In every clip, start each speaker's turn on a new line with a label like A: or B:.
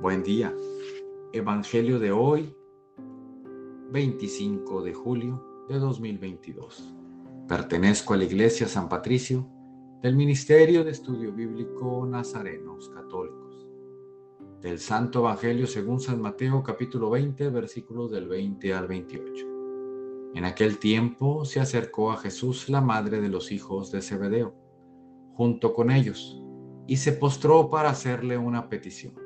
A: Buen día. Evangelio de hoy, 25 de julio de 2022. Pertenezco a la Iglesia San Patricio del Ministerio de Estudio Bíblico Nazarenos Católicos. Del Santo Evangelio según San Mateo capítulo 20 versículos del 20 al 28. En aquel tiempo se acercó a Jesús la madre de los hijos de Zebedeo, junto con ellos, y se postró para hacerle una petición.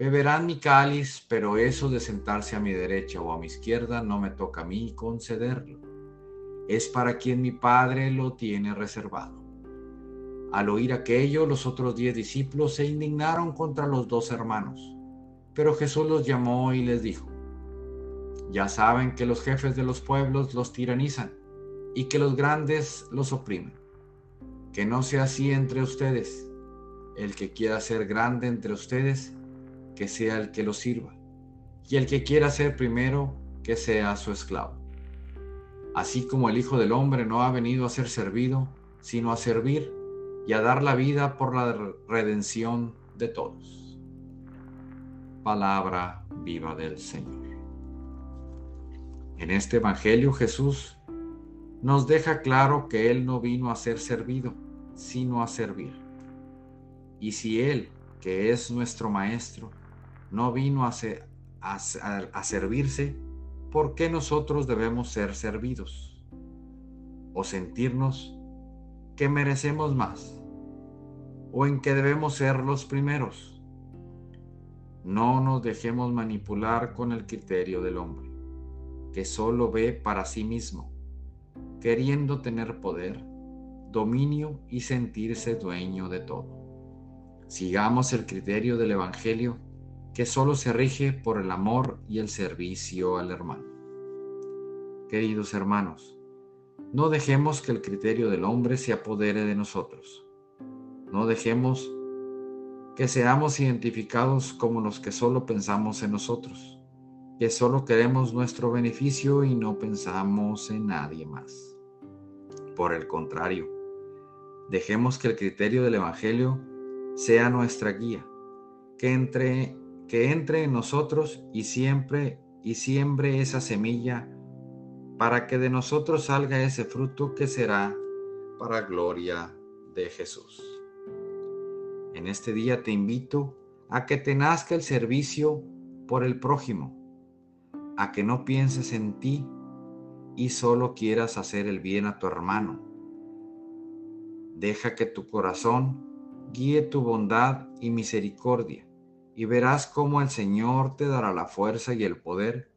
A: beberán mi cáliz, pero eso de sentarse a mi derecha o a mi izquierda no me toca a mí concederlo. Es para quien mi Padre lo tiene reservado. Al oír aquello, los otros diez discípulos se indignaron contra los dos hermanos. Pero Jesús los llamó y les dijo, ya saben que los jefes de los pueblos los tiranizan y que los grandes los oprimen que no sea así entre ustedes. El que quiera ser grande entre ustedes, que sea el que lo sirva. Y el que quiera ser primero, que sea su esclavo. Así como el Hijo del Hombre no ha venido a ser servido, sino a servir y a dar la vida por la redención de todos. Palabra viva del Señor. En este Evangelio Jesús nos deja claro que Él no vino a ser servido, sino a servir. Y si Él, que es nuestro Maestro, no vino a, servirse, ¿por qué nosotros debemos ser servidos? ¿O sentirnos que merecemos más? ¿O en que debemos ser los primeros? No nos dejemos manipular con el criterio del hombre, que solo ve para sí mismo queriendo tener poder, dominio y sentirse dueño de todo. Sigamos el criterio del Evangelio que solo se rige por el amor y el servicio al hermano. Queridos hermanos, no dejemos que el criterio del hombre se apodere de nosotros. No dejemos que seamos identificados como los que solo pensamos en nosotros, que solo queremos nuestro beneficio y no pensamos en nadie más. Por el contrario, dejemos que el criterio del Evangelio sea nuestra guía, que entre, que entre en nosotros y siempre y siembre esa semilla para que de nosotros salga ese fruto que será para gloria de Jesús. En este día te invito a que te nazca el servicio por el prójimo, a que no pienses en ti y solo quieras hacer el bien a tu hermano. Deja que tu corazón guíe tu bondad y misericordia y verás cómo el Señor te dará la fuerza y el poder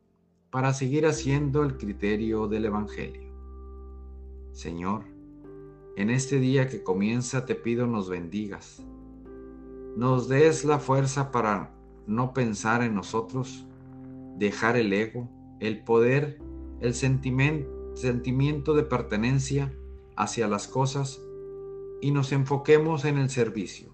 A: para seguir haciendo el criterio del Evangelio. Señor, en este día que comienza te pido nos bendigas, nos des la fuerza para no pensar en nosotros, dejar el ego, el poder el sentimiento de pertenencia hacia las cosas y nos enfoquemos en el servicio,